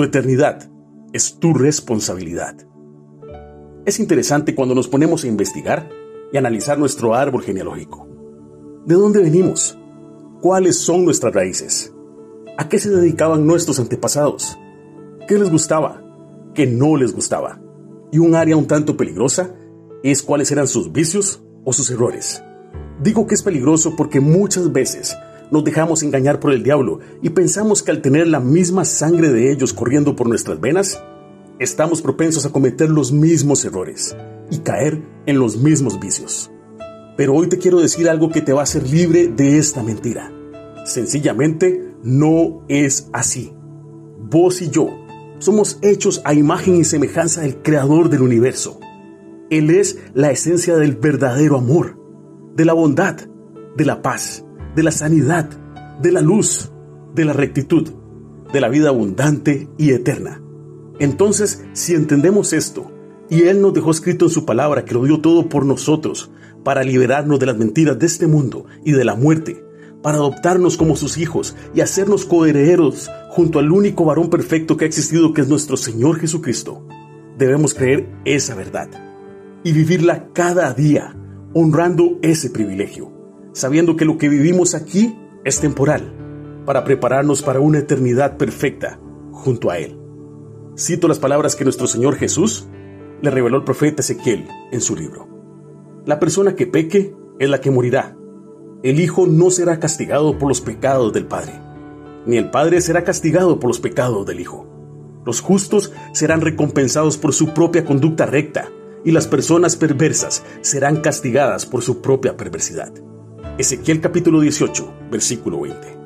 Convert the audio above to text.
Tu eternidad es tu responsabilidad. Es interesante cuando nos ponemos a investigar y analizar nuestro árbol genealógico. ¿De dónde venimos? ¿Cuáles son nuestras raíces? ¿A qué se dedicaban nuestros antepasados? ¿Qué les gustaba? ¿Qué no les gustaba? Y un área un tanto peligrosa es cuáles eran sus vicios o sus errores. Digo que es peligroso porque muchas veces nos dejamos engañar por el diablo y pensamos que al tener la misma sangre de ellos corriendo por nuestras venas, estamos propensos a cometer los mismos errores y caer en los mismos vicios. Pero hoy te quiero decir algo que te va a hacer libre de esta mentira. Sencillamente no es así. Vos y yo somos hechos a imagen y semejanza del Creador del universo. Él es la esencia del verdadero amor, de la bondad, de la paz, de la sanidad, de la luz, de la rectitud, de la vida abundante y eterna. Entonces, si entendemos esto, y Él nos dejó escrito en su palabra que lo dio todo por nosotros, para liberarnos de las mentiras de este mundo y de la muerte, para adoptarnos como sus hijos y hacernos coherederos junto al único varón perfecto que ha existido, que es nuestro Señor Jesucristo. Debemos creer esa verdad y vivirla cada día, honrando ese privilegio sabiendo que lo que vivimos aquí es temporal, para prepararnos para una eternidad perfecta junto a Él. Cito las palabras que nuestro Señor Jesús le reveló al profeta Ezequiel en su libro. La persona que peque es la que morirá. El Hijo no será castigado por los pecados del Padre, ni el Padre será castigado por los pecados del Hijo. Los justos serán recompensados por su propia conducta recta, y las personas perversas serán castigadas por su propia perversidad. Ezequiel capítulo 18, versículo 20.